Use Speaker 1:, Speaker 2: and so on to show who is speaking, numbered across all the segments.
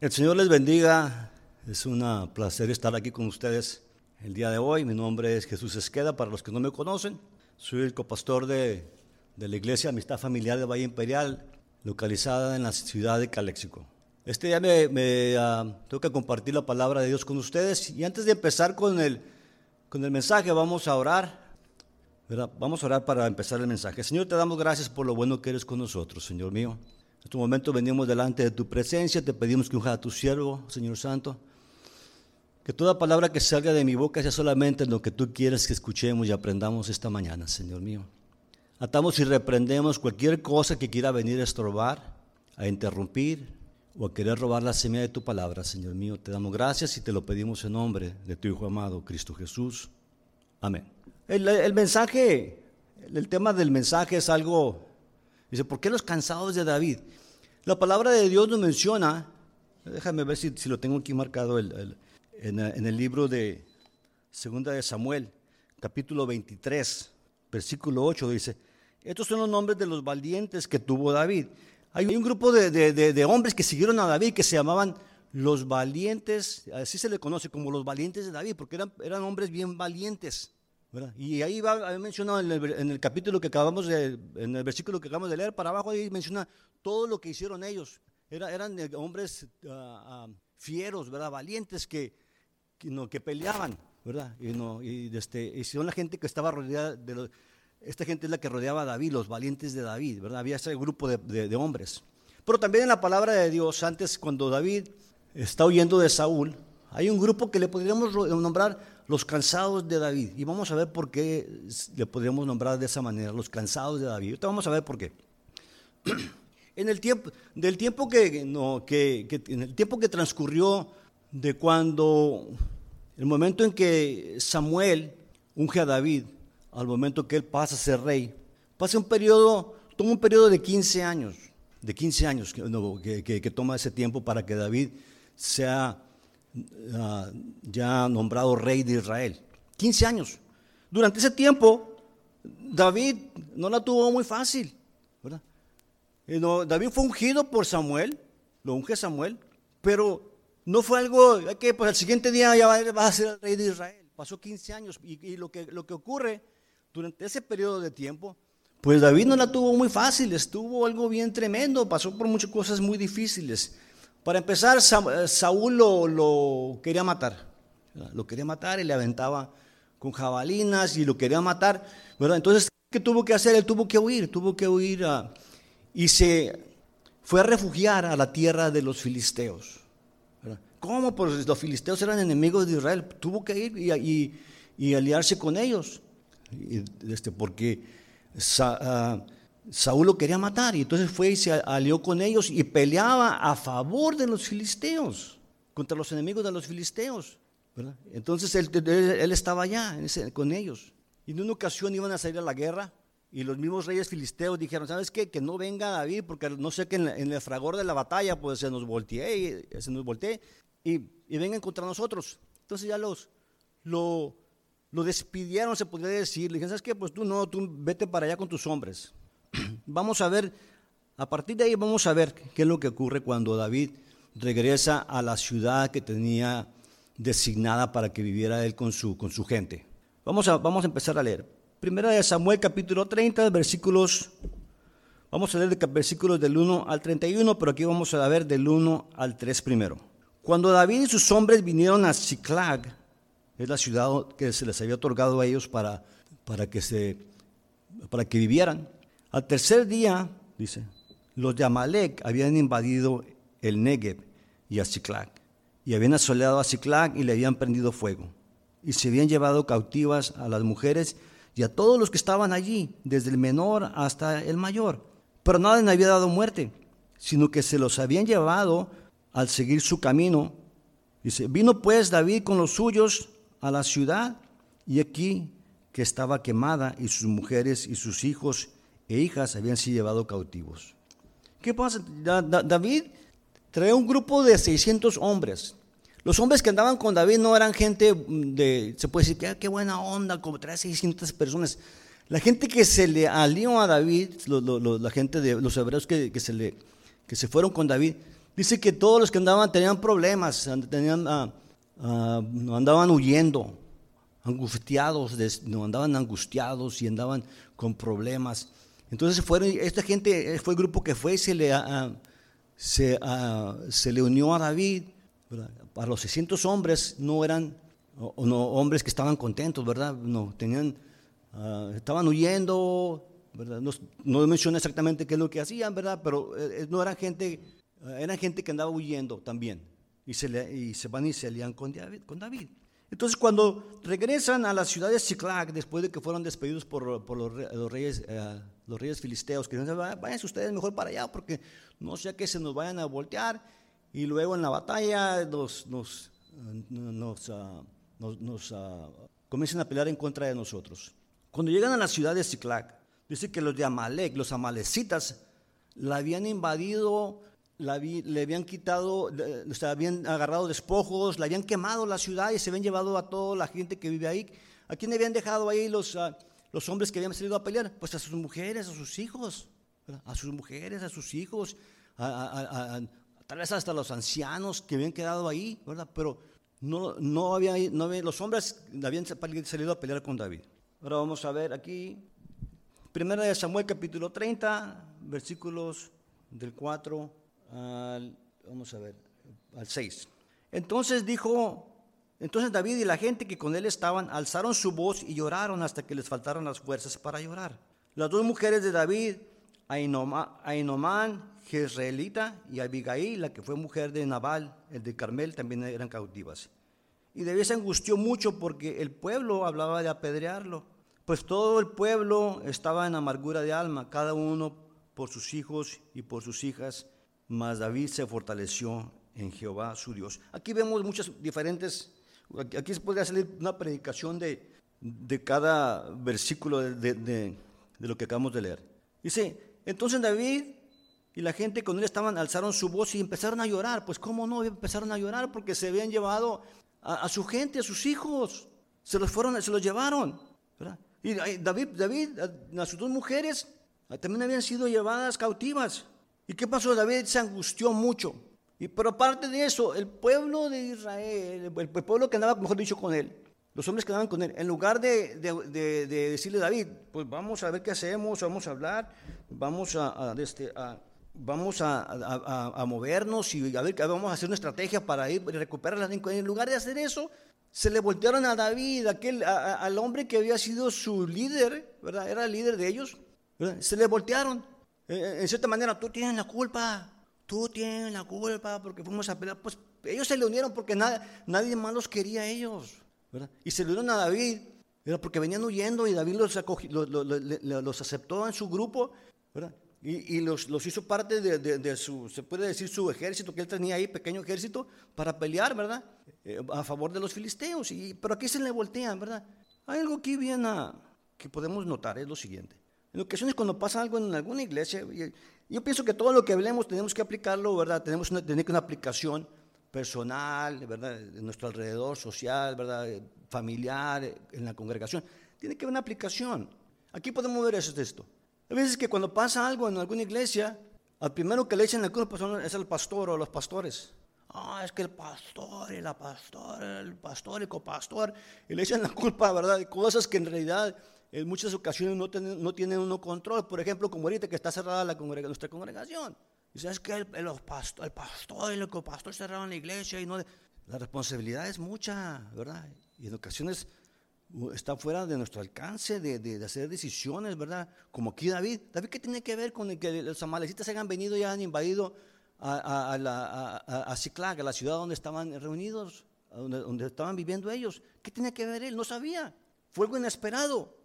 Speaker 1: El Señor les bendiga. Es un placer estar aquí con ustedes el día de hoy. Mi nombre es Jesús Esqueda, para los que no me conocen. Soy el copastor de, de la Iglesia Amistad Familiar de Valle Imperial, localizada en la ciudad de Caléxico. Este día me, me uh, tengo que compartir la palabra de Dios con ustedes. Y antes de empezar con el, con el mensaje, vamos a orar. Vamos a orar para empezar el mensaje. Señor, te damos gracias por lo bueno que eres con nosotros, Señor mío. En este momento venimos delante de tu presencia, te pedimos que unja a tu siervo, Señor Santo. Que toda palabra que salga de mi boca sea solamente lo que tú quieres que escuchemos y aprendamos esta mañana, Señor mío. Atamos y reprendemos cualquier cosa que quiera venir a estorbar, a interrumpir o a querer robar la semilla de tu palabra, Señor mío. Te damos gracias y te lo pedimos en nombre de tu Hijo amado, Cristo Jesús. Amén. El, el mensaje, el tema del mensaje es algo Dice, ¿por qué los cansados de David? La palabra de Dios nos menciona, déjame ver si, si lo tengo aquí marcado el, el, en, el libro de Segunda de Samuel, capítulo 23, versículo 8, dice, estos son los nombres de los valientes que tuvo David. Hay un grupo de, de, de, de hombres que siguieron a David que se llamaban los valientes, así se le conoce como los valientes de David, porque eran, eran hombres bien valientes. ¿Verdad? Y ahí va en el, en el, capítulo que acabamos de, en el versículo que acabamos de leer, para abajo ahí menciona todo lo que hicieron ellos. Era, eran hombres uh, uh, fieros. Valientes que, que, peleaban, ¿verdad? Y, no, y, este, y son la gente que estaba rodeada de los, esta gente es la que rodeaba a David, los valientes de David, ¿verdad? Había ese grupo de, de, de hombres. Pero también en la palabra de Dios, antes cuando David está huyendo de Saúl, hay un grupo que le podríamos nombrar los cansados de David. Y vamos a ver por qué le podríamos nombrar de esa manera, los cansados de David. Ahorita vamos a ver por qué. En el tiempo, del tiempo que, en el tiempo que transcurrió de cuando, el momento en que Samuel unge a David, al momento que él pasa a ser rey, pasa un periodo, toma un periodo de 15 años, de 15 años que toma ese tiempo para que David sea ya nombrado rey de Israel. 15 años. Durante ese tiempo, David no la tuvo muy fácil. ¿verdad? No, David fue ungido por Samuel, lo unge Samuel, pero no fue algo que pues, el siguiente día ya va, a ser el rey de Israel. Pasó 15 años y, y lo, que, lo que ocurre durante ese periodo de tiempo, pues David no la tuvo muy fácil, estuvo algo bien tremendo, pasó por muchas cosas muy difíciles. Para empezar, Saúl lo, quería matar. Lo quería matar y le aventaba con jabalinas y lo quería matar. ¿verdad? Entonces, ¿qué tuvo que hacer? Él tuvo que huir, tuvo que huir y se fue a refugiar a la tierra de los filisteos. ¿Cómo? Pues los filisteos eran enemigos de Israel. Tuvo que ir y, aliarse con ellos. Este, porque uh, Saúl lo quería matar y entonces fue y se alió con ellos y peleaba a favor de los filisteos, contra los enemigos de los filisteos. Entonces él, estaba allá con ellos. Y en una ocasión iban a salir a la guerra y los mismos reyes filisteos dijeron, ¿sabes qué? Que no venga David porque no sé que en, el fragor de la batalla pues se nos voltee, se nos y, y vengan contra nosotros. Entonces ya los, lo, lo despidieron, se podría decir. Le dijeron, ¿sabes qué? Pues tú no, tú vete para allá con tus hombres. Vamos a ver, a partir de ahí vamos a ver qué es lo que ocurre cuando David regresa a la ciudad que tenía designada para que viviera él con su, con su gente. Vamos a, vamos a empezar a leer. Primera de Samuel capítulo 30, versículos, vamos a leer de versículos del 1 al 31, pero aquí vamos a ver del 1 al 3 primero. Cuando David y sus hombres vinieron a Ciclag, es la ciudad que se les había otorgado a ellos para, para, que, se, para que vivieran, al tercer día, dice, los de Amalek habían invadido el Negev y a Ciclac, y habían asoleado a Ciclac y le habían prendido fuego, y se habían llevado cautivas a las mujeres y a todos los que estaban allí, desde el menor hasta el mayor. Pero nadie le había dado muerte, sino que se los habían llevado al seguir su camino. Dice, vino pues David con los suyos a la ciudad, y aquí que estaba quemada, y sus mujeres y sus hijos e hijas habían sido llevados cautivos. ¿Qué pasa? Da, da, David trae un grupo de 600 hombres. Los hombres que andaban con David no eran gente de, se puede decir, qué, qué buena onda, como trae 600 personas. La gente que se le alió a David, la gente de los hebreos que, que, se le, que se fueron con David, Dice que todos los que andaban tenían problemas, tenían, ah, ah, andaban huyendo, angustiados, no, andaban angustiados y andaban con problemas. Entonces fueron, esta gente fue el grupo que fue y se le, uh, se, se, le unió a David. Para los 600 hombres no eran no, hombres que estaban contentos, ¿verdad? No, tenían, estaban huyendo, ¿verdad? No, no, menciona exactamente qué es lo que hacían, ¿verdad? Pero eh, no eran gente, eran gente que andaba huyendo también. Y se, le, y se van y se alían con David. Con David. Entonces, cuando regresan a la ciudad de Ciclac, después de que fueron despedidos por, los, reyes, eh, los reyes filisteos, que váyanse ustedes mejor para allá, porque no sea que se nos vayan a voltear, y luego en la batalla nos, nos, ah, ah, comienzan a pelear en contra de nosotros. Cuando llegan a la ciudad de Ciclac, dice que los de Amalek, los amalecitas, la habían invadido le habían quitado, le, habían agarrado despojos, le habían quemado la ciudad y se habían llevado a toda la gente que vive ahí. ¿A quién habían dejado ahí los, ah, los hombres que habían salido a pelear? Pues a sus mujeres, a sus hijos, a sus mujeres, a sus hijos, tal vez hasta los ancianos que habían quedado ahí, ¿verdad? Pero no, no, había, no los hombres habían salido a pelear con David. Ahora vamos a ver aquí, primera de Samuel capítulo 30, versículos del 4 al, vamos a ver, al 6. Entonces dijo, entonces David y la gente que con él estaban alzaron su voz y lloraron hasta que les faltaron las fuerzas para llorar. Las dos mujeres de David, Ainomán, Jezreelita, y Abigail, la que fue mujer de Nabal, el de Carmel, también eran cautivas. Y David se angustió mucho porque el pueblo hablaba de apedrearlo, pues todo el pueblo estaba en amargura de alma, cada uno por sus hijos y por sus hijas mas David se fortaleció en Jehová su Dios. Aquí vemos muchas diferentes, aquí se podría salir una predicación de, de cada versículo de, de, lo que acabamos de leer. Dice, entonces David y la gente con él estaban, alzaron su voz y empezaron a llorar. Pues cómo no, empezaron a llorar porque se habían llevado a, su gente, a sus hijos. Se los fueron, se los llevaron. Y David, David, a sus dos mujeres también habían sido llevadas cautivas. ¿Y qué pasó? David se angustió mucho. Y, pero aparte de eso, el pueblo de Israel, el, pueblo que andaba, mejor dicho, con él, los hombres que andaban con él, en lugar de, decirle a David, pues vamos a ver qué hacemos, vamos a hablar, vamos a, este, vamos a, movernos y a ver, vamos a hacer una estrategia para ir recuperar las En lugar de hacer eso, se le voltearon a David, aquel, al hombre que había sido su líder, ¿verdad? Era el líder de ellos, Se le voltearon. Eh, en cierta manera, tú tienes la culpa, tú tienes la culpa porque fuimos a pelear. Pues ellos se le unieron porque nadie más los quería a ellos. Y se le unieron a David, era porque venían huyendo y David los, los, aceptó en su grupo y, los, hizo parte de, su, se puede decir, su ejército que él tenía ahí, pequeño ejército, para pelear, ¿verdad? Eh, a favor de los filisteos. Y, pero aquí se le voltean, ¿verdad? Hay algo aquí bien ah, que podemos notar, es lo siguiente. En ocasiones cuando pasa algo en alguna iglesia, yo pienso que todo lo que hablemos tenemos que aplicarlo, ¿verdad? Tenemos que tener una aplicación personal, ¿verdad? En nuestro alrededor, social, ¿verdad? Familiar, en la congregación. Tiene que haber una aplicación. Aquí podemos ver eso, esto. A veces que cuando pasa algo en alguna iglesia, al primero que le echan la culpa es el pastor o los pastores. Ah, es que el pastor y la pastora, el pastor y copastor, y le echan la culpa, ¿verdad? De cosas que en realidad en muchas ocasiones no, no tienen uno control. Por ejemplo, como ahorita que está cerrada la nuestra congregación. Y sabes que el, el, pastor, el pastor y el pastor cerraron la iglesia y no... La responsabilidad es mucha, ¿verdad? Y en ocasiones está fuera de nuestro alcance de, de, hacer decisiones, ¿verdad? Como aquí David. David, ¿qué tiene que ver con que los amalecitas hayan venido y hayan invadido a, a, la, a, a a la ciudad donde estaban reunidos, donde, donde estaban viviendo ellos? ¿Qué tiene que ver él? No sabía. Fue algo inesperado.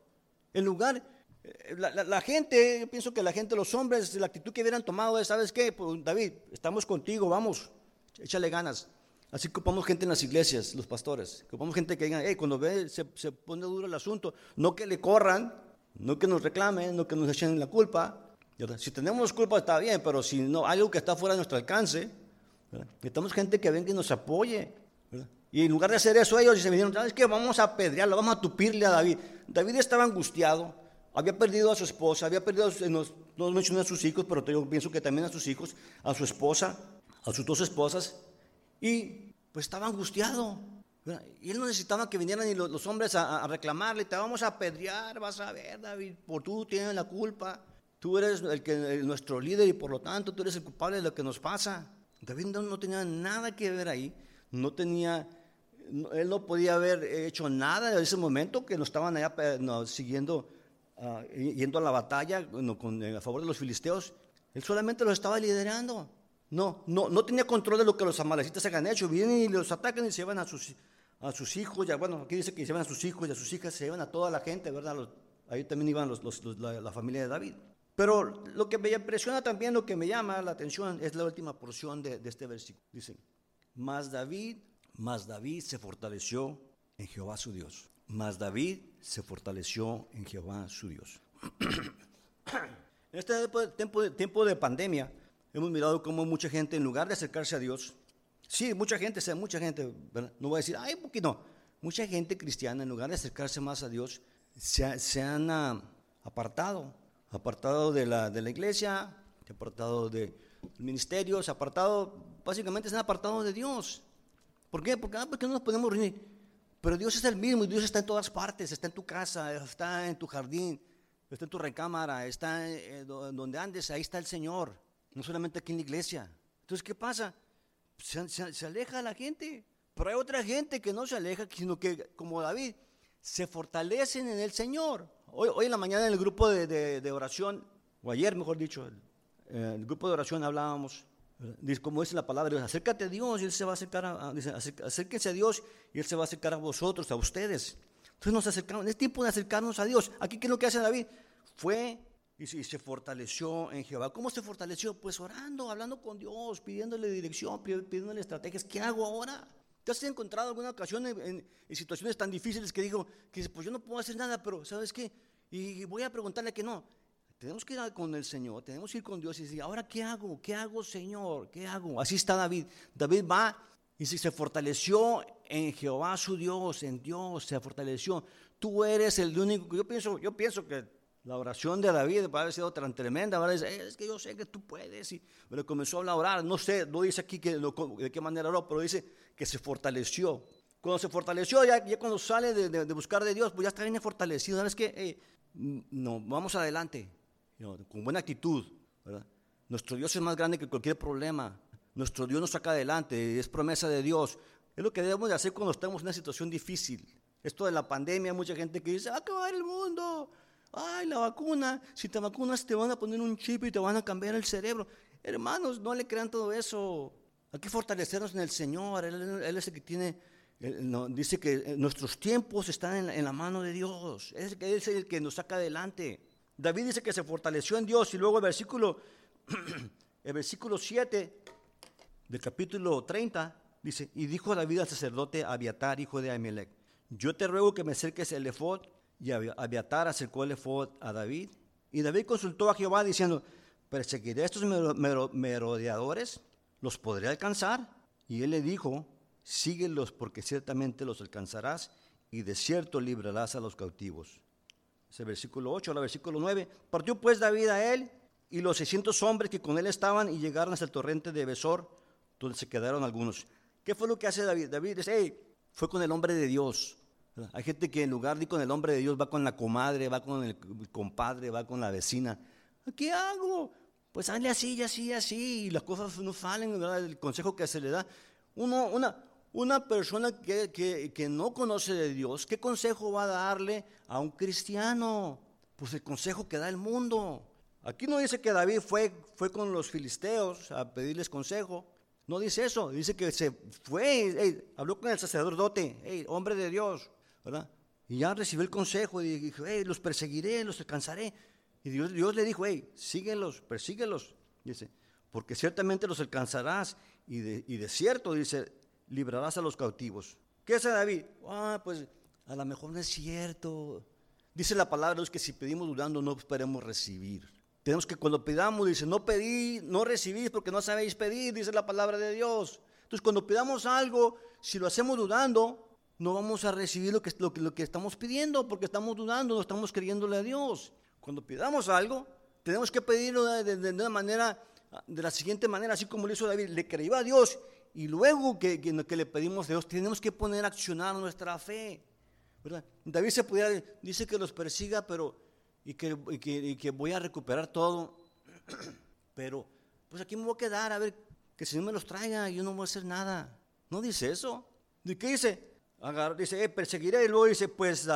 Speaker 1: En lugar, eh, la, gente, yo pienso que la gente, los hombres, la actitud que hubieran tomado es, ¿sabes qué? Pues, David, estamos contigo, vamos, échale ganas. Así ocupamos gente en las iglesias, los pastores. Ocupamos gente que digan, hey, cuando ve, se, pone duro el asunto, no que le corran, no que nos reclamen, no que nos echen la culpa. Si tenemos culpa está bien, pero si no, algo que está fuera de nuestro alcance, necesitamos gente que venga y nos apoye. Y en lugar de hacer eso, ellos se vinieron, ¿sabes qué? Vamos a apedrearlo, vamos a tupirle a David. David estaba angustiado, había perdido a su esposa, había perdido, no, no mencioné a sus hijos, pero yo pienso que también a sus hijos, a su esposa, a sus dos esposas y pues estaba angustiado. Y él no necesitaba que vinieran los, los hombres a, reclamarle, te vamos a apedrear, vas a ver, David, por tú tienes la culpa. Tú eres el que, nuestro líder y por lo tanto tú eres el culpable de lo que nos pasa. David no, tenía nada que ver ahí, no tenía, él no podía haber hecho nada en ese momento que no estaban allá siguiendo, ah, yendo a la batalla con, a favor de los filisteos. Él solamente los estaba liderando. No, no, no tenía control de lo que los amalecitas habían hecho. Vienen y los atacan y se llevan a sus, a sus hijos. Ya, bueno, aquí dice que se llevan a sus hijos y a sus hijas, se llevan a toda la gente, ¿verdad? ahí también iban los, la, familia de David. Pero lo que me impresiona también, lo que me llama la atención, es la última porción de, de este versículo. Dice, más David, más David se fortaleció en Jehová su Dios. Más David se fortaleció en Jehová su Dios. en este tiempo, de pandemia, hemos mirado cómo mucha gente, en lugar de acercarse a Dios, sí, mucha gente, sea, mucha gente, no voy a decir, ay, porque no, mucha gente cristiana, en lugar de acercarse más a Dios, se, han ah, apartado apartado de la, de la iglesia, apartado de ministerios, apartado, básicamente se han apartado de Dios. ¿Por qué? Porque, ah, porque no nos podemos reunir. Pero Dios es el mismo, Dios está en todas partes, está en tu casa, está en tu jardín, está en tu recámara, está en donde andes, ahí está el Señor, no solamente aquí en la iglesia. Entonces, ¿qué pasa? Se, aleja la gente, pero hay otra gente que no se aleja, sino que, como David, se fortalecen en el Señor. Hoy, en la mañana en el grupo de, oración, o ayer mejor dicho, el, el, grupo de oración hablábamos, como dice la palabra, acércate a Dios y Él se va a acercar a, dice, acérquense a Dios y Él se va a acercar a vosotros, a ustedes. Entonces nos acercamos, es tiempo de acercarnos a Dios. Aquí, ¿qué es lo que hace David? Fue y se, fortaleció en Jehová. ¿Cómo se fortaleció? Pues orando, hablando con Dios, pidiéndole dirección, pidiéndole estrategias. ¿Qué hago ahora? ¿Te has encontrado alguna ocasión en, situaciones tan difíciles que digo, que pues yo no puedo hacer nada, pero ¿sabes qué? Y voy a preguntarle que no. Tenemos que ir con el Señor, tenemos que ir con Dios y decir, ahora ¿qué hago? ¿Qué hago, Señor? ¿Qué hago? Así está David. David va y se fortaleció en Jehová su Dios, en Dios se fortaleció. Tú eres el único, yo pienso, yo pienso que la oración de David puede haber sido tan tremenda, ¿verdad? es que yo sé que tú puedes. Y pero comenzó a orar, no sé, no dice aquí que, de qué manera oró, pero dice que se fortaleció. Cuando se fortaleció, ya cuando sale de, buscar de Dios, pues ya está bien fortalecido. ¿Sabes qué? no, vamos adelante, con buena actitud. Nuestro Dios es más grande que cualquier problema. Nuestro Dios nos saca adelante, es promesa de Dios. Es lo que debemos de hacer cuando estamos en una situación difícil. Esto de la pandemia, mucha gente que dice, va a acabar el mundo. Ay, la vacuna, si te vacunas te van a poner un chip y te van a cambiar el cerebro. Hermanos, no le crean todo eso. Hay que fortalecernos en el Señor. Él, es el que tiene, dice que eh, nuestros tiempos están en la, mano de Dios. Es, él es el que nos saca adelante. David dice que se fortaleció en Dios y luego el versículo, el versículo 7 del capítulo 30 dice, y dijo David al sacerdote Abiatar, hijo de Ahimelech, yo te ruego que me acerques el efod y Abiatar acercó el efod a David. Y David consultó a Jehová diciendo, ¿perseguiré a estos merodeadores? ¿Los podré alcanzar? Y él le dijo, síguelos porque ciertamente los alcanzarás y de cierto librarás a los cautivos. Ese versículo 8, al versículo 9. Partió pues David a él y los 600 hombres que con él estaban y llegaron hasta el torrente de Besor, donde se quedaron algunos. ¿Qué fue lo que hace David? David dice, hey, fue con el hombre de Dios. Hay gente que en lugar de ir con el hombre de Dios va con la comadre, va con el compadre, va con la vecina. ¿Qué hago? Pues hazle así, así, así, y las cosas no salen, ¿verdad? El consejo que se le da. Uno, una, una persona que, que, que, no conoce de Dios, ¿qué consejo va a darle a un cristiano? Pues el consejo que da el mundo. Aquí no dice que David fue, fue con los filisteos a pedirles consejo. No dice eso, dice que se fue, habló con el sacerdote, hombre de Dios, ¿verdad? Y ya recibió el consejo y dijo, hey, los perseguiré, los alcanzaré. Y Dios, Dios le dijo, hey, síguelos, persíguelos. Dice, porque ciertamente los alcanzarás y de, y de cierto, dice, librarás a los cautivos. ¿Qué hace David? Ah, pues a lo mejor no es cierto. Dice la palabra es que si pedimos dudando no esperemos recibir. Tenemos que cuando pidamos, dice, no pedí, no recibís porque no sabéis pedir, dice la palabra de Dios. Entonces cuando pidamos algo, si lo hacemos dudando, no vamos a recibir lo que, lo, que estamos pidiendo porque estamos dudando, no estamos creyéndole a Dios. Cuando pidamos algo, tenemos que pedirlo de, una manera de la siguiente manera, así como lo hizo David, le creyó a Dios y luego que, que, le pedimos a Dios, tenemos que poner a accionar nuestra fe. ¿verdad? David se pudiera, dice que los persiga, pero y que, y que, voy a recuperar todo. Pero, pues aquí me voy a quedar a ver que si no me los traiga, yo no voy a hacer nada. No dice eso. ¿De qué dice? dice, eh, perseguiré. Y luego dice, pues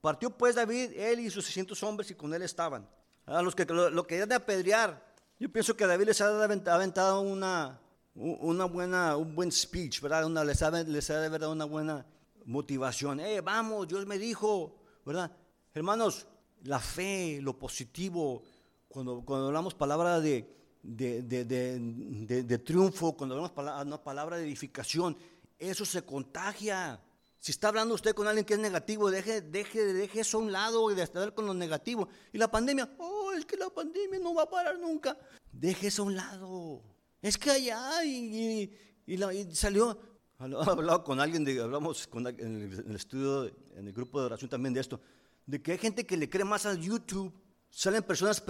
Speaker 1: partió pues David, él y sus 600 hombres y con él estaban. A los que lo, querían de apedrear. Yo pienso que David les ha aventado una, una buena, un buen speech, ¿verdad? Una, les, ha, les ha de verdad una buena motivación. Eh, vamos, Dios me dijo, ¿verdad? Hermanos, la fe, lo positivo, cuando, cuando hablamos palabra de, de, triunfo, cuando hablamos palabra, una palabra de edificación, eso se contagia. Si está hablando usted con alguien que es negativo, deje, deje, deje eso a un lado y de estar con lo negativo. Y la pandemia, oh, es que la pandemia no va a parar nunca. Deje eso a un lado. Es que allá y, salió, hablado con alguien, de, hablamos con, en, el, estudio, en el grupo de oración también de esto, de que hay gente que le cree más al YouTube. Salen personas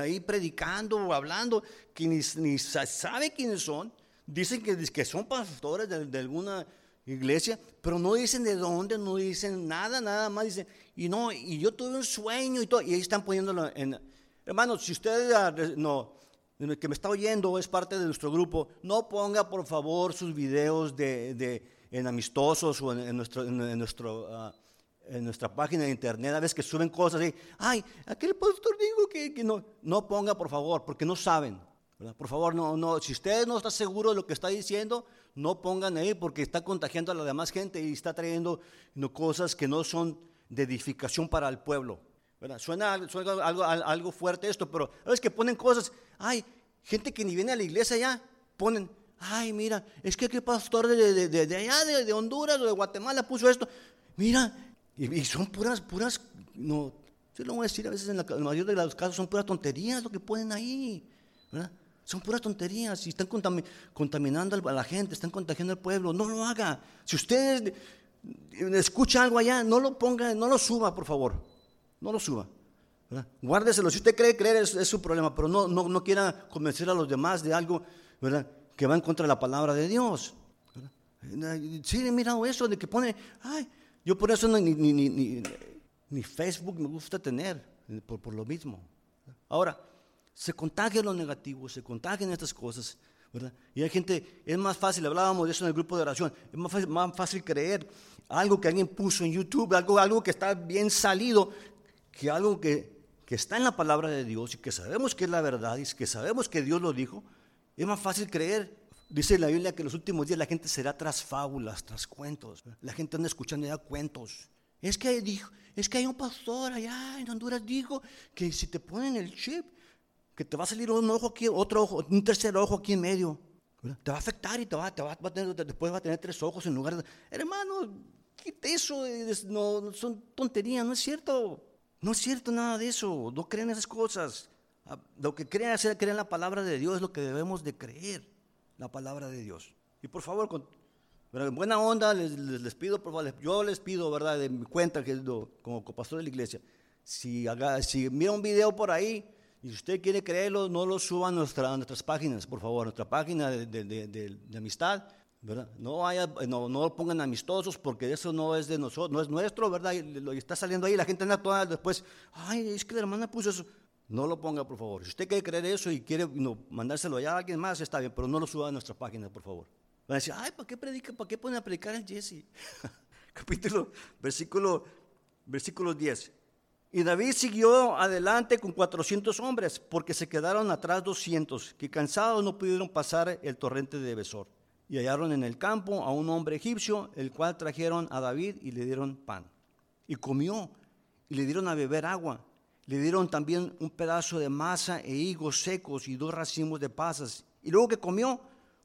Speaker 1: ahí predicando o hablando que ni, ni sabe quiénes son. Dicen que, que son pastores de, alguna iglesia, pero no dicen de dónde, no dicen nada, nada más dicen, y no, y yo tuve un sueño y todo, y ahí están poniéndolo en... Hermanos, si usted no, que me está oyendo es parte de nuestro grupo, no ponga por favor sus videos de, de en amistosos o en, nuestro, en, nuestro ah, en nuestra página de internet, a veces que suben cosas y, ay, aquel pastor dijo que, que no, no ponga por favor, porque no saben. Por favor, no, no, si usted no está seguro de lo que está diciendo, no pongan ahí porque está contagiando a la demás gente y está trayendo cosas que no son de edificación para el pueblo. Suena, algo, algo, fuerte esto, pero a veces que ponen cosas, ay, gente que ni viene a la iglesia ya, ponen, ay, mira, es que aquel pastor de, de, de allá, de, Honduras o de Guatemala puso esto. Mira, y, son puras, puras, no, yo lo voy a decir a veces en la, mayoría de los casos son puras tonterías lo que ponen ahí, ¿verdad? Son puras tonterías y están contaminando a la gente, están contagiando al pueblo. No lo haga. Si usted escucha algo allá, no lo ponga, no lo suba, por favor. No lo suba. ¿Verdad? Guárdeselo. Si usted cree creer, es, su problema, pero no, no, no quiera convencer a los demás de algo ¿verdad? que va en contra de la palabra de Dios. Sí, he mirado eso de que pone, ay, yo por eso ni, ni, ni, ni Facebook me gusta tener, por, por, lo mismo. Ahora, se contagia lo negativo, se contagian estas cosas, ¿verdad? Y hay gente, es más fácil, hablábamos de eso en el grupo de oración, es más fácil, más fácil creer algo que alguien puso en YouTube, algo, algo que está bien salido, que algo que, que está en la palabra de Dios y que sabemos que es la verdad y que sabemos que Dios lo dijo, es más fácil creer Dice la Biblia que en los últimos días la gente será tras fábulas, tras cuentos. La gente anda escuchando ya cuentos. Es que, dijo, es que hay un pastor allá en Honduras dijo que si te ponen el chip, que te va a salir un ojo aquí, otro ojo, un tercer ojo aquí en medio. Te va a afectar y te va, te va, a tener, después va a tener tres ojos en lugar de... Hermano, quite eso, no, son tonterías, no es cierto. No es cierto nada de eso, no crean esas cosas. Ah, lo que creen hacer, creen la palabra de Dios es lo que debemos de creer la palabra de Dios. Y por favor, con en buena onda, les, pido, por favor, yo les pido, ¿verdad? De mi cuenta, que como pastor de la iglesia, si, si mira un video por ahí y usted quiere creerlo, no lo suba a, nuestra, nuestras páginas, por favor, a nuestra página de, de, amistad, No, haya, no, lo pongan amistosos porque eso no es de nosotros, no es nuestro, ¿verdad? Y lo está saliendo ahí, la gente anda toda después, ay, es que la hermana puso eso. No lo ponga, por favor. Si usted quiere creer eso y quiere mandárselo allá a alguien más, está bien, pero no lo suba a nuestra página, por favor. Van a decir, ay, ¿para qué predica? ¿Para qué pone a predicar el Jesse? Capítulo, versículo, versículo 10. Y David siguió adelante con 400 hombres, porque se quedaron atrás 200, que cansados no pudieron pasar el torrente de Besor. Y hallaron en el campo a un hombre egipcio, el cual trajeron a David y le dieron pan. Y comió, y le dieron a beber agua. Le dieron también un pedazo de masa e higos secos y dos racimos de pasas. Y luego que comió,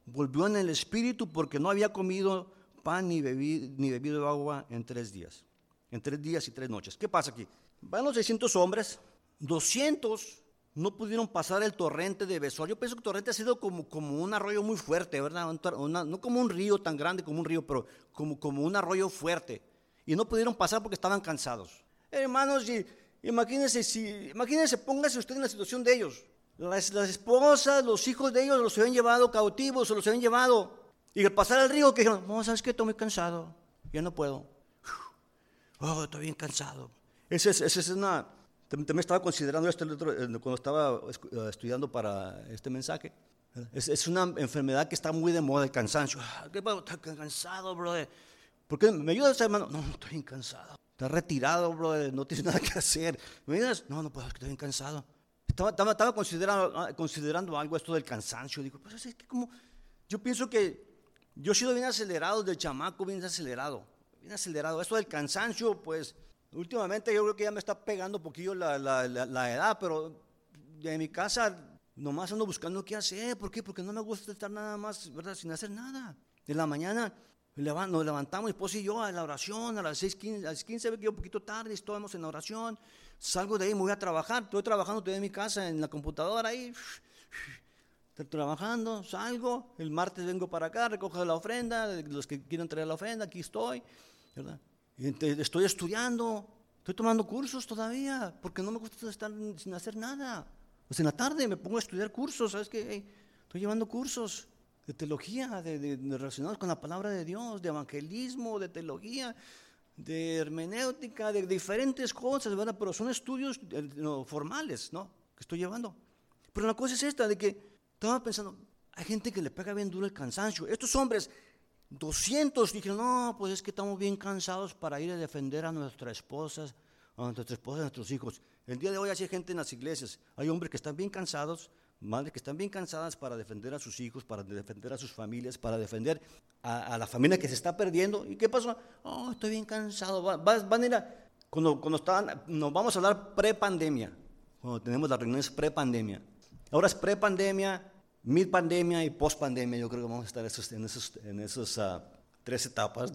Speaker 1: volvió en el espíritu porque no había comido pan ni bebido, ni bebido agua en tres días. En tres días y tres noches. ¿Qué pasa aquí? Van los 600 hombres, 200 no pudieron pasar el torrente de Besor. Yo pienso que el torrente ha sido como, como un arroyo muy fuerte, ¿verdad? no como un río tan grande como un río, pero como, como un arroyo fuerte. Y no pudieron pasar porque estaban cansados. Hermanos, Imagínense, si, imagínense, póngase usted en la situación de ellos. Las, las esposas, los hijos de ellos los habían llevado cautivos, se los habían llevado. Y al pasar al río, que dijeron, no, ¿sabes qué? Estoy muy cansado, ya no puedo. Oh, estoy bien cansado. Esa es, esa es una... También estaba considerando esto eh, cuando estaba eh, estudiando para este mensaje. Es, es, una enfermedad que está muy de moda, el cansancio. Ah, ¿Qué pasa? Estoy cansado, brother. ¿Por qué me ayudas, hermano? No, estoy bien cansado. Estás retirado, brother. No tienes nada que hacer. ¿Me ayudas? No, no puedo, estoy bien cansado. Estaba, estaba, estaba considerando, ah, considerando, algo esto del cansancio. Digo, pues es que como... Yo pienso que yo he sido bien acelerado del chamaco, bien acelerado. Bien acelerado. Esto del cansancio, pues... Últimamente yo creo que ya me está pegando un poquillo la, la, la, la edad, pero en mi casa nomás ando buscando qué hacer. ¿Por qué? Porque no me gusta estar nada más, ¿verdad? Sin hacer nada. En la mañana nos levantamos, mi esposa y yo, a la oración, a las 6.15, a las 15 ve que un poquito tarde, estamos en la oración. Salgo de ahí, me voy a trabajar. Estoy trabajando, estoy en mi casa, en la computadora ahí. Estoy trabajando, salgo. El martes vengo para acá, recojo la ofrenda. Los que quieren traer la ofrenda, aquí estoy. ¿verdad? Estoy estudiando, estoy tomando cursos todavía, porque no me gusta estar sin hacer nada. Pues en la tarde me pongo a estudiar cursos, ¿sabes qué? estoy llevando cursos de teología, de, relacionados con la palabra de Dios, de evangelismo, de teología, de hermenéutica, de diferentes cosas, ¿verdad? Pero son estudios eh, formales, ¿no? Que estoy llevando. Pero la cosa es esta, de que estaba pensando, hay gente que le pega bien duro el cansancio. Estos hombres 200 dijeron, no, pues es que estamos bien cansados para ir a defender a nuestras esposas, a nuestras esposas, a nuestros hijos. El día de hoy hay gente en las iglesias, hay hombres que están bien cansados, madres que están bien cansadas para defender a sus hijos, para defender a sus familias, para defender a, la familia que se está perdiendo. ¿Y qué pasó? Oh, estoy bien cansado. van a ir a, cuando, cuando estaban, nos vamos a hablar pre-pandemia, cuando tenemos las reuniones pre-pandemia. Ahora es pre-pandemia, mid pandemia y post pandemia, yo creo que vamos a estar en esas esos, uh, tres etapas.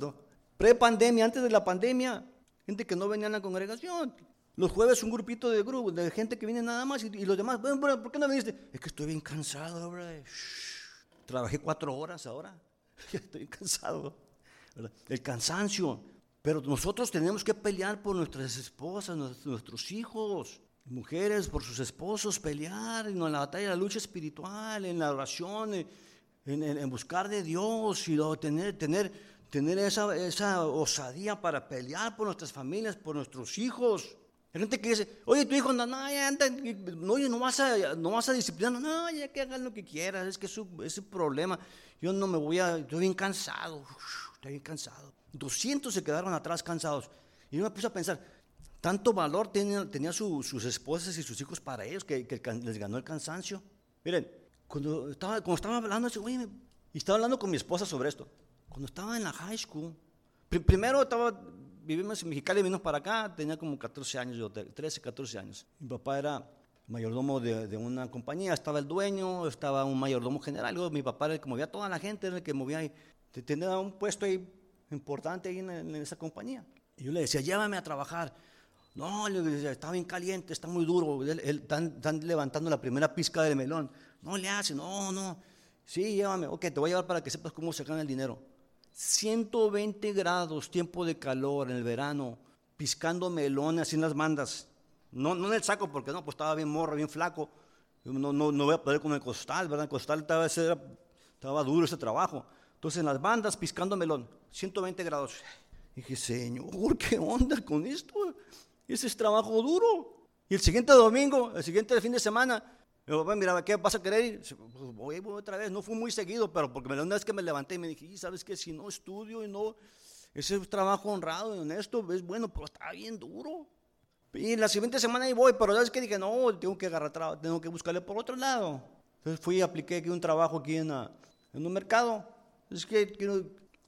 Speaker 1: Pre pandemia, antes de la pandemia, gente que no venía a la congregación. Los jueves un grupito de grupo, de gente que viene nada más y, los demás, bueno, ¿por qué no viniste? Es que estoy bien cansado, bro. Trabajé cuatro horas ahora. estoy cansado. El cansancio. Pero nosotros tenemos que pelear por nuestras esposas, nuestros hijos mujeres por sus esposos, pelear en la batalla, en la lucha espiritual, en la oración, en, buscar de Dios y tener, tener, tener esa, esa osadía para pelear por nuestras familias, por nuestros hijos. Hay gente que dice, oye, tu hijo, no, no, anda, no, no vas a, no vas a disciplinar, no, ya que hagan lo que quieras, es que es su, es problema. Yo no me voy a, estoy bien cansado, estoy bien cansado. 200 se quedaron atrás cansados. Y yo me puse a pensar, tanto valor tenían tenía sus esposas y sus hijos para ellos que, les ganó el cansancio. Miren, cuando estaba, cuando estaba hablando, y estaba hablando con mi esposa sobre esto. Cuando estaba en la high school, primero estaba, vivimos en Mexicali, vinimos para acá, tenía como 14 años, yo 13, 14 años. Mi papá era mayordomo de, una compañía, estaba el dueño, estaba un mayordomo general, mi papá era el que movía a toda la gente, era el que movía, tenía un puesto ahí importante ahí en, en esa compañía. Y yo le decía, llévame a trabajar. No, está bien caliente, está muy duro. están, levantando la primera pizca del melón. No le hace, no, no. Sí, llévame. Ok, te voy a llevar para que sepas cómo se gana el dinero. 120 grados, tiempo de calor en el verano, piscando melones en las mandas. No, no en el saco, porque no, pues estaba bien morro, bien flaco. No, no, no voy a poder con el costal, ¿verdad? El costal estaba, estaba duro ese trabajo. Entonces en las bandas, piscando melón, 120 grados. dije, Señor, ¿qué onda con esto? Ese es trabajo duro. Y el siguiente domingo, el siguiente fin de semana, mi papá miraba, ¿qué vas a querer ir? Pues voy, otra vez. No fue muy seguido, pero porque una vez que me levanté y me dije, ¿sabes qué? Si no estudio y no, ese es trabajo honrado y honesto, es bueno, pero está bien duro. Y la siguiente semana ahí voy, pero ¿sabes qué? Dije, no, tengo que agarrar trabajo, tengo que buscarle por otro lado. Entonces fui y apliqué aquí un trabajo aquí en, en un mercado. Es que,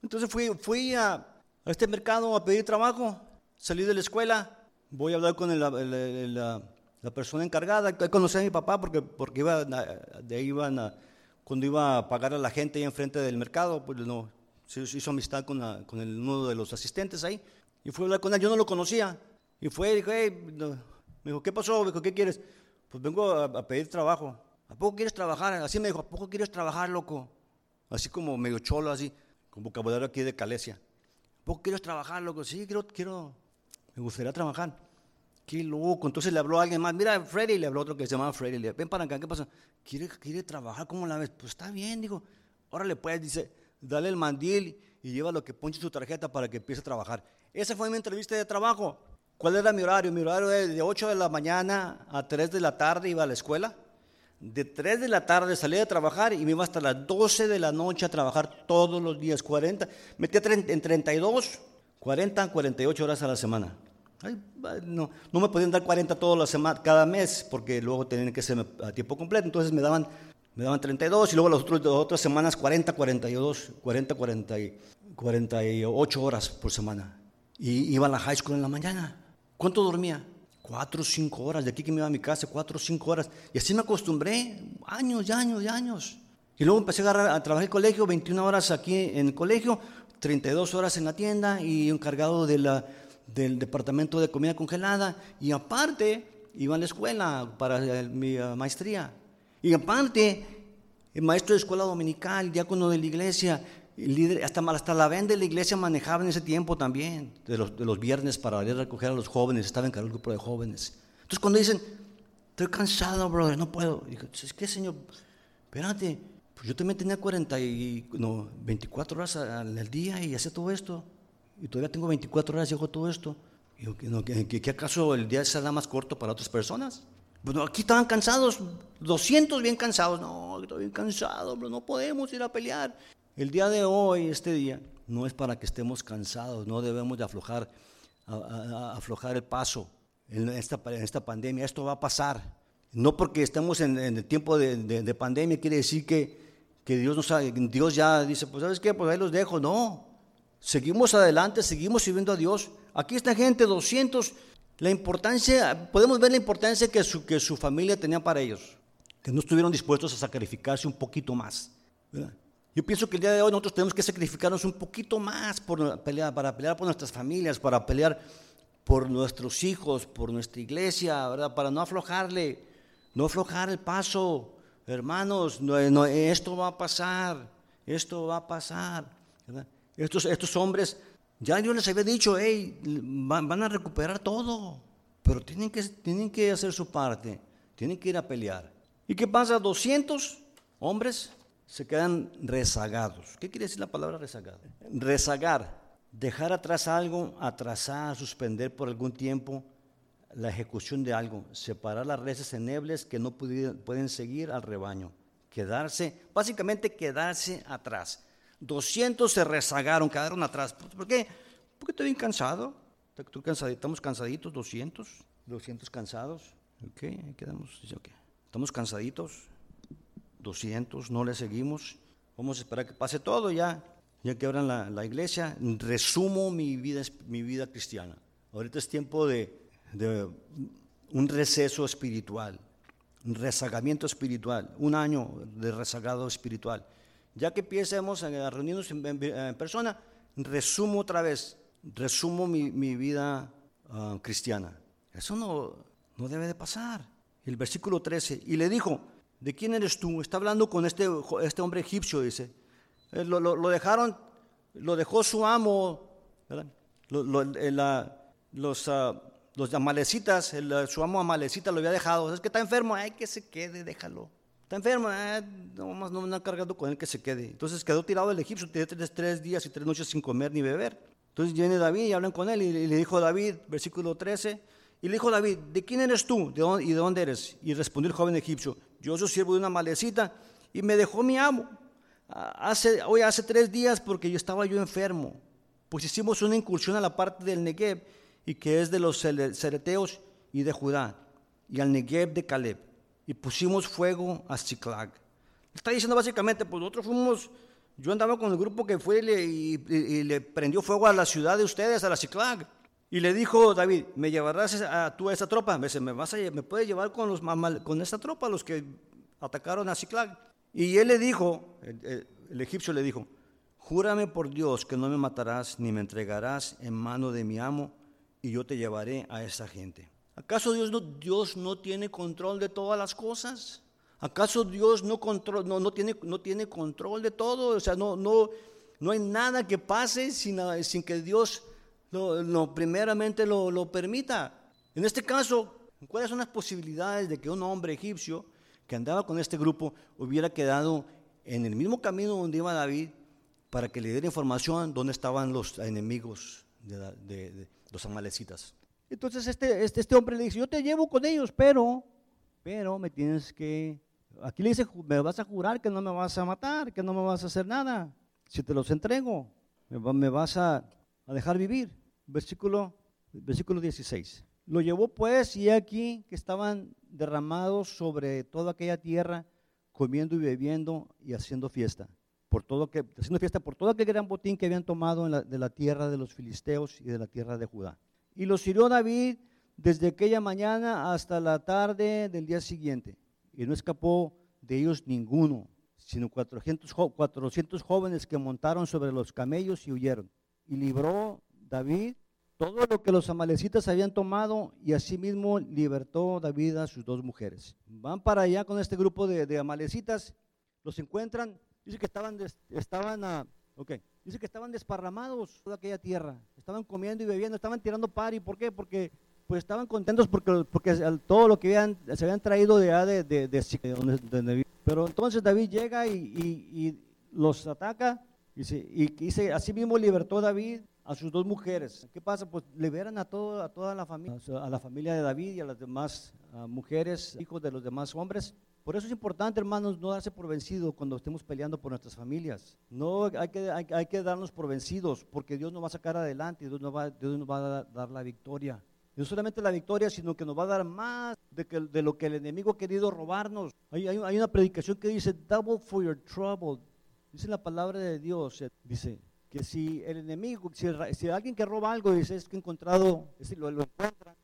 Speaker 1: entonces fui, fui a, a este mercado a pedir trabajo, salí de la escuela, voy a hablar con la, persona encargada. Conocí a mi papá porque, porque iba, de iban a, cuando iba a pagar a la gente ahí enfrente del mercado, pues no, se hizo amistad con, con el, uno de los asistentes ahí. Y fui a hablar con él, yo no lo conocía. Y fue, y dijo, me dijo, ¿qué pasó? Me dijo, ¿qué quieres? Pues vengo a, pedir trabajo. ¿A poco quieres trabajar? Así me dijo, ¿a poco quieres trabajar, loco? Así como medio cholo, así, con vocabulario aquí de Calesia. ¿A poco quieres trabajar, loco? Sí, quiero, quiero, me gustaría trabajar. Qué loco. Entonces le habló a alguien más. Mira, Freddy, le habló otro que se llamaba Freddy. Le ven para acá, ¿qué pasa? ¿Quiere, quiere trabajar? ¿Cómo la ves? Pues está bien, digo. Órale, pues, dice, dale el mandil y lleva lo que ponche su tarjeta para que empiece a trabajar. Esa fue mi entrevista de trabajo. ¿Cuál era mi horario? Mi horario era de 8 de la mañana a 3 de la tarde iba a la escuela. De 3 de la tarde salía de trabajar y me iba hasta las 12 de la noche a trabajar todos los días, 40. Metía en 32, 40, 48 horas a la semana. No, no me podían dar 40 todas las semanas, cada mes, porque luego tenían que ser a tiempo completo. Entonces me daban, me daban 32 y luego las otras semanas 40, 42, 40, 40, 48 horas por semana. Y iba a la high school en la mañana. ¿Cuánto dormía? Cuatro o cinco horas. De aquí que me iba a mi casa, cuatro o cinco horas. Y así me acostumbré, años y años y años. Y luego empecé a, a trabajar en el colegio, 21 horas aquí en el colegio, 32 horas en la tienda y encargado de la, del departamento de comida congelada. Y aparte, iba a la escuela para mi uh, maestría. Y aparte, el maestro de escuela dominical, diácono de la iglesia, líder, hasta, hasta la venda de la iglesia manejaba en ese tiempo también, de los, de los viernes para ir a recoger a los jóvenes, estaba en el grupo de jóvenes. Entonces cuando dicen, estoy cansado, brother, no puedo, digo, es que señor, espérate, pues yo también tenía 40 y, no, 24 horas al día y hacía todo esto, y todavía tengo 24 horas y hago todo esto. Digo, ¿qué, acaso el día se da más corto para otras personas? Bueno, aquí estaban cansados, 200 bien cansados. No, estoy bien cansado, pero no podemos ir a pelear. El día de hoy, este día, no es para que estemos cansados, no debemos de aflojar, aflojar el paso en esta, en esta pandemia. Esto va a pasar. No porque estemos en, el tiempo de, pandemia quiere decir que, que Dios, nos Dios ya dice, pues sabes qué, pues ahí los dejo. No, seguimos adelante, seguimos sirviendo a Dios. Aquí está gente, 200. La importancia, podemos ver la importancia que su, que su familia tenía para ellos, que no estuvieron dispuestos a sacrificarse un poquito más. ¿verdad? Yo pienso que el día de hoy nosotros tenemos que sacrificarnos un poquito más por pelear, para pelear por nuestras familias, para pelear por nuestros hijos, por nuestra iglesia, ¿verdad? Para no aflojarle, no aflojar el paso. Hermanos, no, esto va a pasar, esto va a pasar. Estos, estos hombres, ya yo les había dicho, hey, van, a recuperar todo, pero tienen que, tienen que hacer su parte, tienen que ir a pelear. ¿Y qué pasa? 200 hombres se quedan rezagados. ¿Qué quiere decir la palabra rezagado? Rezagar, dejar atrás algo, atrasar, suspender por algún tiempo la ejecución de algo, separar las reses ennebles que no pueden seguir al rebaño, quedarse, básicamente quedarse atrás. 200 se rezagaron, quedaron atrás. ¿Por qué? Porque estoy bien cansado. Estamos cansaditos, 200, 200 cansados. Ok, quedamos. Estamos cansaditos. 200, no le seguimos. Vamos a esperar que pase todo ya, ya que abran la, iglesia. Resumo mi vida, mi vida cristiana. Ahorita es tiempo de, un receso espiritual, un rezagamiento espiritual, un año de rezagado espiritual. Ya que empecemos a reunirnos en, persona, resumo otra vez, resumo mi, vida ah, cristiana. Eso no, no debe de pasar. El versículo 13, y le dijo, ¿de quién eres tú? Está hablando con este, este hombre egipcio, dice. Eh, lo, lo, dejaron, lo dejó su amo, eh, los, uh, los amalecitas, su amo amalecita lo había dejado. Es que está enfermo, ay, que se quede, déjalo. Está enfermo, eh, no más no me han cargado con él que se quede. Entonces quedó tirado el egipcio, tres, tres, días y tres noches sin comer ni beber. Entonces viene David y hablan con él y, le dijo David, versículo 13, y le dijo David, ¿de quién eres tú ¿De dónde, y de dónde eres? Y respondió el joven egipcio, yo soy siervo de una malecita y me dejó mi amo. Hace, hoy hace tres días porque yo estaba yo enfermo. Pues hicimos una incursión a la parte del Negev y que es de los cereteos y de Judá y al Negev de Caleb y pusimos fuego a Ziklag. Está diciendo básicamente, pues nosotros fuimos, yo andaba con el grupo que fue y, le prendió fuego a la ciudad de ustedes, a la Ziklag. Y le dijo David, ¿me llevarás a, tú a esa tropa? Me dice, ¿me, ¿me puedes llevar con, los, con esa tropa, los que atacaron a Ciclag? Y él le dijo, el, egipcio le dijo, júrame por Dios que no me matarás ni me entregarás en mano de mi amo y yo te llevaré a esa gente. ¿Acaso Dios no, Dios no tiene control de todas las cosas? ¿Acaso Dios no, control, no, no, tiene, no tiene control de todo? O sea, no, no, no hay nada que pase sin, sin que Dios no, primeramente lo, permita. En este caso, ¿cuáles son las posibilidades de que un hombre egipcio que andaba con este grupo hubiera quedado en el mismo camino donde iba David para que le diera información dónde estaban los enemigos de, los amalecitas? Entonces este, este, este hombre le dice, yo te llevo con ellos, pero, pero me tienes que, aquí le dice, me vas a jurar que no me vas a matar, que no me vas a hacer nada, si te los entrego, me, vas a, a dejar vivir. Versículo, versículo 16. Lo llevó pues y aquí que estaban derramados sobre toda aquella tierra, comiendo y bebiendo y haciendo fiesta. Por todo que, haciendo fiesta por todo aquel gran botín que habían tomado de la tierra de los filisteos y de la tierra de Judá. Y los hirió David desde aquella mañana hasta la tarde del día siguiente. Y no escapó de ellos ninguno, sino 400, 400 jóvenes que montaron sobre los camellos y huyeron. Y libró David todo lo que los amalecitas habían tomado y asimismo libertó David a sus dos mujeres. Van para allá con este grupo de, amalecitas, los encuentran, dice que estaban, estaban a, okay, dice que estaban desparramados toda aquella tierra, estaban comiendo y bebiendo, estaban tirando pari, ¿por qué? Porque pues estaban contentos porque, porque todo lo que habían, se habían traído de, de, de, de, Pero entonces David llega y, los ataca y, y dice, así mismo libertó David a sus dos mujeres. ¿Qué pasa? Pues liberan a, todo, a toda la familia, a la familia de David y a las demás mujeres, hijos de los demás hombres. Por eso es importante, hermanos, no darse por vencido cuando estemos peleando por nuestras familias. No hay que, hay, que darnos por vencidos, porque Dios nos va a sacar adelante, Dios nos va, Dios nos va a dar la victoria. No solamente la victoria, sino que nos va a dar más de, que, de lo que el enemigo ha querido robarnos. Hay, hay, hay una predicación que dice, double for your trouble. Dice la palabra de Dios, dice, que si el enemigo, si, alguien que roba algo dice es que encontrado, es decir, lo, lo encuentra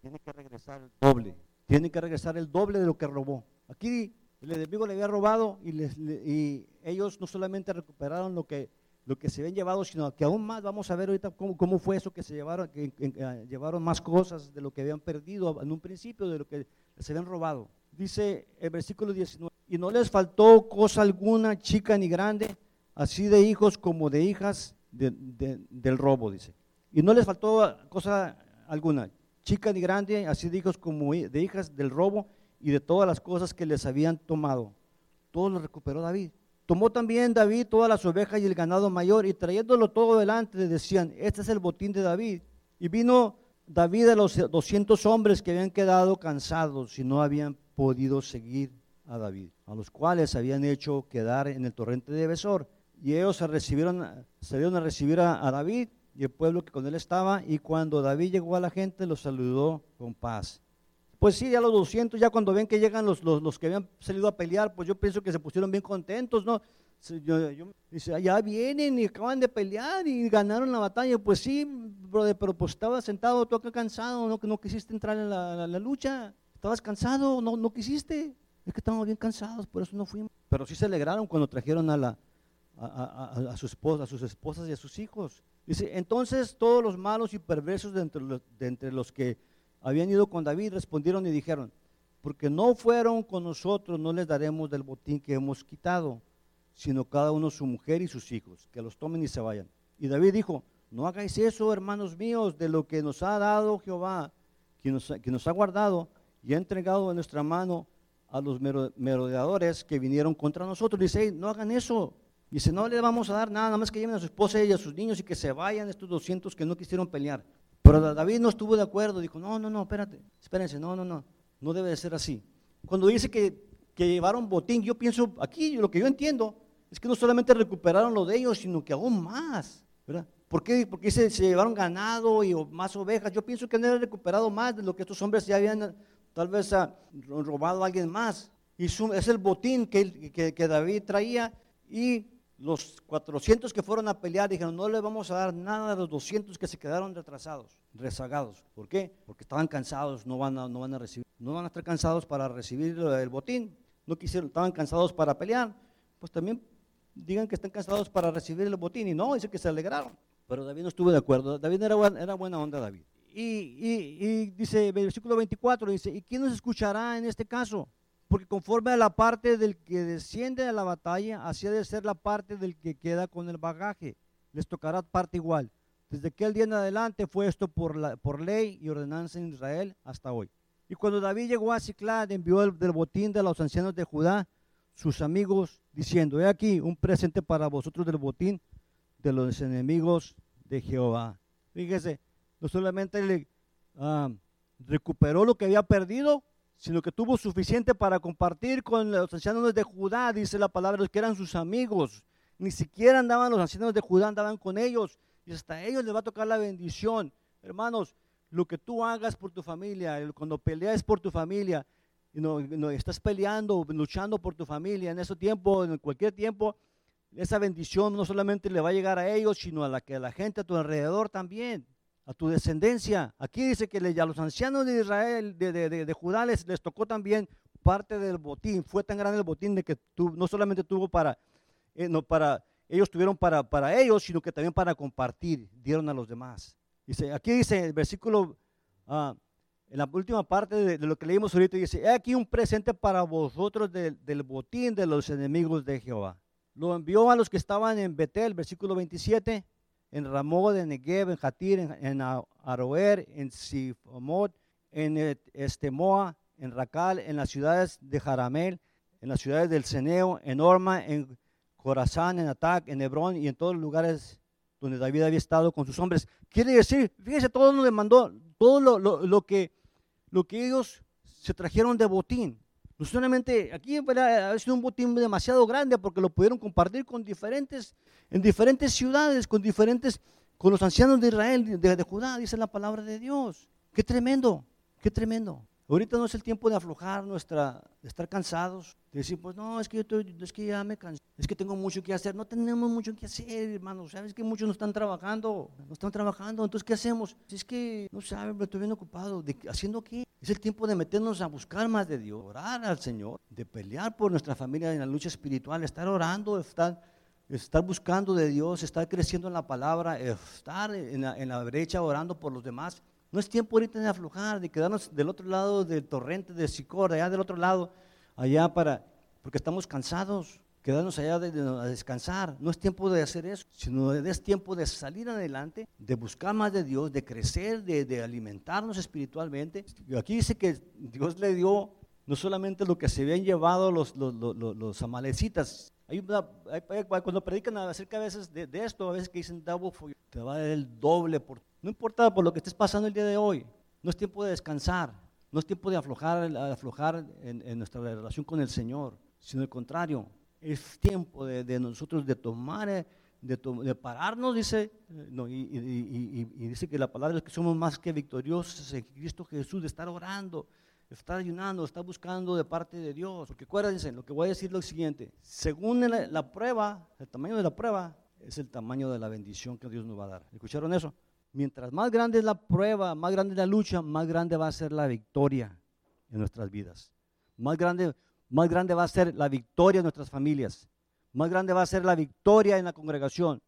Speaker 1: tiene que regresar el doble, tiene que regresar el doble de lo que robó. Aquí el enemigo le había robado y, y ellos no solamente recuperaron lo que, lo que se habían llevado, sino que aún más, vamos a ver ahorita cómo, cómo fue eso que se llevaron, que, eh, llevaron más cosas de lo que habían perdido en un principio, de lo que se habían robado. Dice el versículo 19, y no les faltó cosa alguna, chica ni grande, así de hijos como de hijas del robo, dice. Y no les faltó cosa alguna, chica ni grande, así de hijos como de hijas del robo y de todas las cosas que les habían tomado. Todo lo recuperó David. Tomó también David todas las ovejas y el ganado mayor y trayéndolo todo delante decían, este es el botín de David. Y vino David a los 200 hombres que habían quedado cansados y no habían podido seguir a David, a los cuales habían hecho quedar en el torrente de Besor y ellos se recibieron, salieron a recibir a, David y el pueblo que con él estaba, y cuando David llegó a la gente, los saludó con paz. Pues sí, ya los 200, ya cuando ven que llegan los, los, que habían salido a pelear, pues yo pienso que se pusieron bien contentos, ¿no? dice, ya vienen y acaban de pelear y ganaron la batalla. Pues sí, brother, pero pues estabas sentado, tú acá cansado, no, no quisiste entrar en la, la, lucha, estabas cansado, no, no quisiste. Es que estábamos bien cansados, por eso no fuimos. Pero sí se alegraron cuando trajeron a la, a, su esposa, a sus esposas y a sus hijos. Dice, entonces todos los malos y perversos de entre, los, de entre los que habían ido con David respondieron y dijeron, porque no fueron con nosotros, no les daremos del botín que hemos quitado, sino cada uno su mujer y sus hijos, que los tomen y se vayan. Y David dijo, no hagáis eso, hermanos míos, de lo que nos ha dado Jehová, que nos, que nos ha guardado y ha entregado en nuestra mano a los merodeadores que vinieron contra nosotros. Dice, no hagan eso, Dice, no le vamos a dar nada, nada más que lleven a su esposa y a sus niños y que se vayan estos 200 que no quisieron pelear. Pero David no estuvo de acuerdo, dijo, no, no, no, espérate, espérense, no, no, no, no debe de ser así. Cuando dice que, que llevaron botín, yo pienso, aquí lo que yo entiendo es que no solamente recuperaron lo de ellos, sino que aún más, ¿verdad? ¿Por qué? Porque se, se llevaron ganado y más ovejas. Yo pienso que han recuperado más de lo que estos hombres ya habían tal vez ah, robado a alguien más. Y es el botín que, que, que David traía y los 400 que fueron a pelear dijeron, no le vamos a dar nada a los 200 que se quedaron retrasados, rezagados. ¿Por qué? Porque estaban cansados, no van a, no van a recibir, no van a estar cansados para recibir el botín. No quisieron, estaban cansados para pelear. Pues también digan que están cansados para recibir el botín. Y no, dice que se alegraron. Pero David no estuvo de acuerdo. David era, era buena onda, David. Y, y, y dice, versículo 24, dice, ¿y quién nos escuchará en este caso? Porque conforme a la parte del que desciende a la batalla, así ha de ser la parte del que queda con el bagaje. Les tocará parte igual. Desde aquel día en adelante fue esto por, ley y ordenanza en Israel hasta hoy. Y cuando David llegó a Ciclad, envió el, del botín de los ancianos de Judá, sus amigos, diciendo, he aquí un presente para vosotros del botín de los enemigos de Jehová. Fíjese, no solamente le ah, recuperó lo que había perdido, sino que tuvo suficiente para compartir con los ancianos de Judá, dice la palabra, los que eran sus amigos. Ni siquiera andaban los ancianos de Judá, andaban con ellos. Y hasta a ellos les va a tocar la bendición. Hermanos, lo que tú hagas por tu familia, cuando peleas por tu familia, y no, estás peleando, luchando por tu familia, en ese tiempo, en cualquier tiempo, esa bendición no solamente le va a llegar a ellos, sino a la que a la gente a tu alrededor también, a tu descendencia. Aquí dice que a los ancianos de Israel, de, de, de, Judá, les, tocó también parte del botín. Fue tan grande el botín de que no solamente tuvo para, eh, no para, ellos tuvieron para, para ellos, sino que también para compartir, dieron a los demás. Dice, aquí dice el versículo, uh, en la última parte de, lo que leímos ahorita, dice, he aquí un presente para vosotros del botín de los enemigos de Jehová. Lo envió a los que estaban en Betel, versículo 27, en Ramón, en Negev, en Jatir, en, Aroer, en Sifomot, en Estemoa, en Racal, en las ciudades de Jaramel, en las ciudades del Ceneo, en Orma, en Corazán, en Atac, en Hebrón y en todos los lugares donde David había estado con sus hombres. Quiere decir, fíjese, todo lo demandó, todo lo, que, lo que ellos se trajeron de botín. No solamente aquí ha sido un botín demasiado grande porque lo pudieron compartir con diferentes, en diferentes ciudades, con diferentes, con los ancianos de Israel, de Judá, dice la palabra de Dios. Qué tremendo, qué tremendo. Ahorita no es el tiempo de aflojar nuestra, de estar cansados, de decir, pues no, es que, yo es que ya me cansé, es que tengo mucho que hacer. No tenemos mucho que hacer, hermanos. Sabes que muchos no están trabajando, no están trabajando. Entonces, ¿qué hacemos? Es que, no sabes, me estoy bien ocupado. ¿De, ¿Haciendo qué? Es el tiempo de meternos a buscar más de Dios, orar al Señor, de pelear por nuestra familia en la lucha espiritual, estar orando, estar, estar buscando de Dios, estar creciendo en la palabra, estar en la brecha orando por los demás. No es tiempo ahorita de aflojar, de quedarnos del otro lado del torrente de Sicor, allá del otro lado, allá para, porque estamos cansados, quedarnos allá de, a descansar. No es tiempo de hacer eso, sino es tiempo de salir adelante, de buscar más de Dios, de crecer, de, alimentarnos espiritualmente. Aquí dice que Dios le dio no solamente lo que se habían llevado los, amalecitas, cuando predican acerca veces de, esto, a veces que dicen te va a dar el doble por no importa por lo que estés pasando el día de hoy, no es tiempo de descansar, no es tiempo de aflojar, aflojar en, nuestra relación con el Señor, sino al contrario, es tiempo de, nosotros de tomar, eh, de, pararnos, dice, eh, y, dice que la palabra es que somos más que victoriosos en Cristo Jesús, de estar orando, de estar ayunando, de estar buscando de parte de Dios. Porque acuérdense, lo que voy a decir es lo siguiente, según la prueba, el tamaño de la prueba, es el tamaño de la bendición que Dios nos va a dar. ¿Escucharon eso? Mientras más grande es la prueba, más grande es la lucha, más grande va a ser la victoria en nuestras vidas. Más grande, más grande va a ser la victoria en nuestras familias. Más grande va a ser la victoria en la congregación.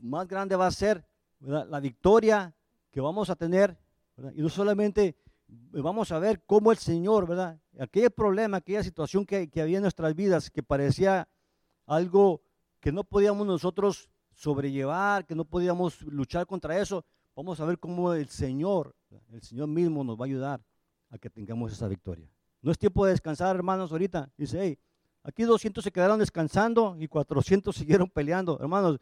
Speaker 1: Más grande va a ser la victoria que vamos a tener. Y no solamente vamos a ver cómo el Señor, ¿verdad? Aquel problema, aquella situación que, que había en nuestras vidas, que parecía algo que no podíamos nosotros sobrellevar, que no podíamos luchar contra eso, vamos a ver cómo el Señor, el Señor mismo nos va a ayudar a que tengamos esa victoria. No es tiempo de descansar, hermanos, ahorita. Dice, hey, aquí 200 se quedaron descansando y 400 siguieron peleando. Hermanos,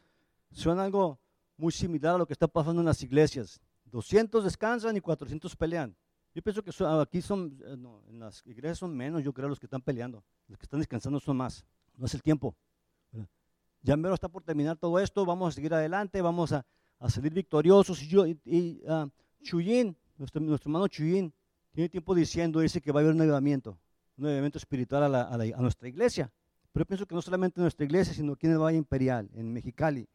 Speaker 1: suena algo muy similar a lo que está pasando en las iglesias. 200 descansan y 400 pelean. Yo pienso que aquí son, eh, en las iglesias son menos, yo creo, los que están peleando. Los que están descansando son más. No es el tiempo. Ya mero está por terminar todo esto, vamos a seguir adelante, vamos a, a salir victoriosos. Y, yo, y uh, Chuyin, nuestro, nuestro, hermano Chuyin, tiene tiempo diciendo, dice que va a haber un avivamiento, un avivamiento espiritual a, la, a, la, a, nuestra iglesia. Pero yo pienso que no solamente en nuestra iglesia, sino aquí en el Valle Imperial, en Mexicali.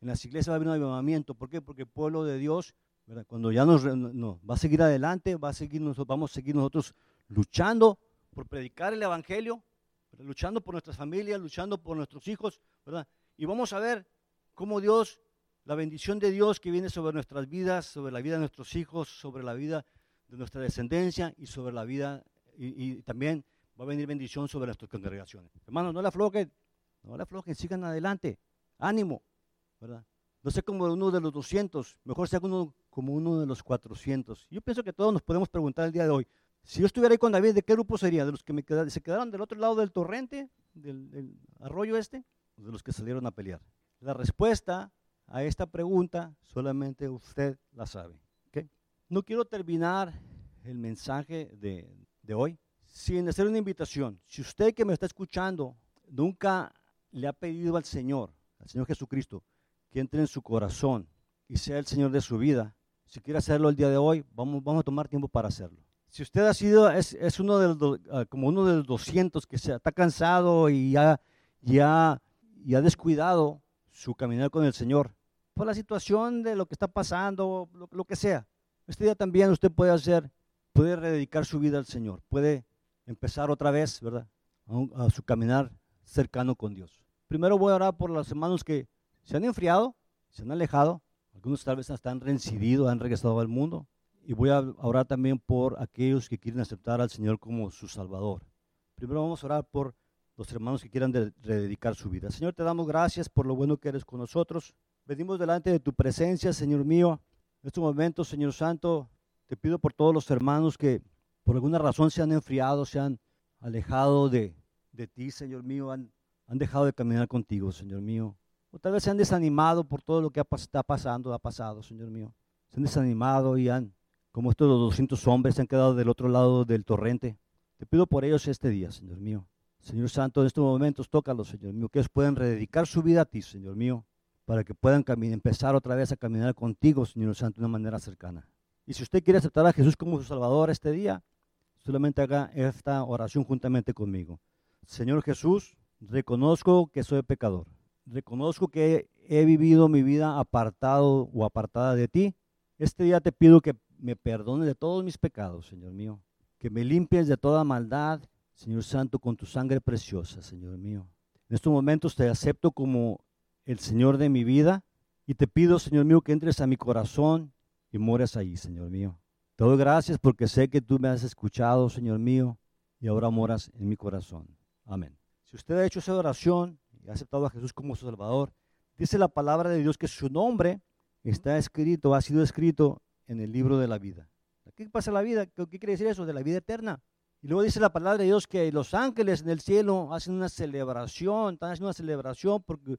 Speaker 1: En las iglesias va a haber un avivamiento. ¿Por qué? Porque el pueblo de Dios, ¿verdad? cuando ya nos no, va a seguir adelante, va a seguir, vamos a seguir nosotros luchando por predicar el Evangelio, luchando por nuestras familias, luchando por nuestros hijos, ¿verdad? Y vamos a ver cómo Dios la bendición de Dios que viene sobre nuestras vidas, sobre la vida de nuestros hijos, sobre la vida de nuestra descendencia y sobre la vida, y, también va a venir bendición sobre nuestras congregaciones. Hermanos, no la aflojen, no la aflojen, sigan adelante, ánimo, ¿verdad? no sea como uno de los 200, mejor sea uno, como uno de los 400. Yo pienso que todos nos podemos preguntar el día de hoy, si yo estuviera ahí con David, ¿de qué grupo sería? ¿De los que me se quedaron del otro lado del torrente, del, arroyo este, o de los que salieron a pelear? La respuesta a esta pregunta solamente usted la sabe. No quiero terminar el mensaje de, hoy sin hacer una invitación. Si usted que me está escuchando nunca le ha pedido al Señor, al Señor Jesucristo, que entre en su corazón y sea el Señor de su vida, si quiere hacerlo el día de hoy, vamos, a tomar tiempo para hacerlo. Si usted ha sido, es, uno de ah, como uno de los 200 que se, está cansado y ya, ya, ya ha descuidado su caminar con el Señor, por la situación de lo que está pasando, lo, que sea, este día también usted puede hacer, puede rededicar su vida al Señor, puede empezar otra vez, ¿verdad? A, a su caminar cercano con Dios. Primero voy a orar por los hermanos que se han enfriado, se han alejado, algunos tal vez hasta han reincidido, han regresado al mundo. Y voy a orar también por aquellos que quieren aceptar al Señor como su Salvador. Primero vamos a orar por los hermanos que quieran rededicar su vida. Señor, te damos gracias por lo bueno que eres con nosotros. Venimos delante de tu presencia, Señor mío. En estos momentos, Señor Santo, te pido por todos los hermanos que por alguna razón se han enfriado, se han alejado de, ti, Señor mío, han, han dejado de caminar contigo, Señor mío. O tal vez se han desanimado por todo lo que está pasando, ha pasado, Señor mío. Se han desanimado y han, como estos 200 hombres, se han quedado del otro lado del torrente. Te pido por ellos este día, Señor mío. Señor Santo, en estos momentos tócalos, Señor mío, que ellos puedan rededicar su vida a ti, Señor mío, para que puedan empezar otra vez a caminar contigo, Señor Santo, de una manera cercana. Y si usted quiere aceptar a Jesús como su Salvador este día, solamente haga esta oración juntamente conmigo. Señor Jesús, reconozco que soy pecador reconozco que he vivido mi vida apartado o apartada de ti. Este día te pido que me perdones de todos mis pecados, Señor mío. Que me limpies de toda maldad, Señor Santo, con tu sangre preciosa, Señor mío. En estos momentos te acepto como el Señor de mi vida y te pido, Señor mío, que entres a mi corazón y mores ahí, Señor mío. Te doy gracias porque sé que tú me has escuchado, Señor mío, y ahora moras en mi corazón. Amén. Si usted ha hecho esa oración, ha aceptado a Jesús como su Salvador, dice la palabra de Dios que su nombre está escrito, ha sido escrito en el libro de la vida. ¿Qué pasa en la vida? ¿Qué, quiere decir eso? De la vida eterna. Y luego dice la palabra de Dios que los ángeles en el cielo hacen una celebración, están haciendo una celebración porque,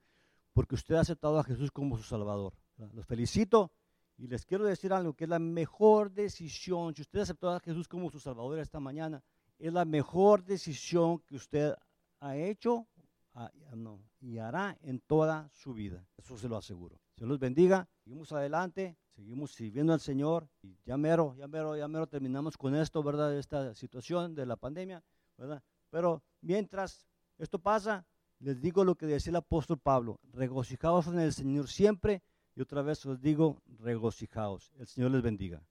Speaker 1: porque usted ha aceptado a Jesús como su Salvador. Los felicito y les quiero decir algo, que es la mejor decisión, si usted aceptó a Jesús como su Salvador esta mañana, es la mejor decisión que usted ha hecho Ah, y hará en toda su vida. Eso se lo aseguro. Dios los bendiga. Seguimos adelante, seguimos sirviendo al Señor. Y ya mero, ya mero, ya mero terminamos con esto, ¿verdad? Esta situación de la pandemia, ¿verdad? Pero mientras esto pasa, les digo lo que decía el apóstol Pablo: regocijaos en el Señor siempre. Y otra vez os digo, regocijaos. El Señor les bendiga.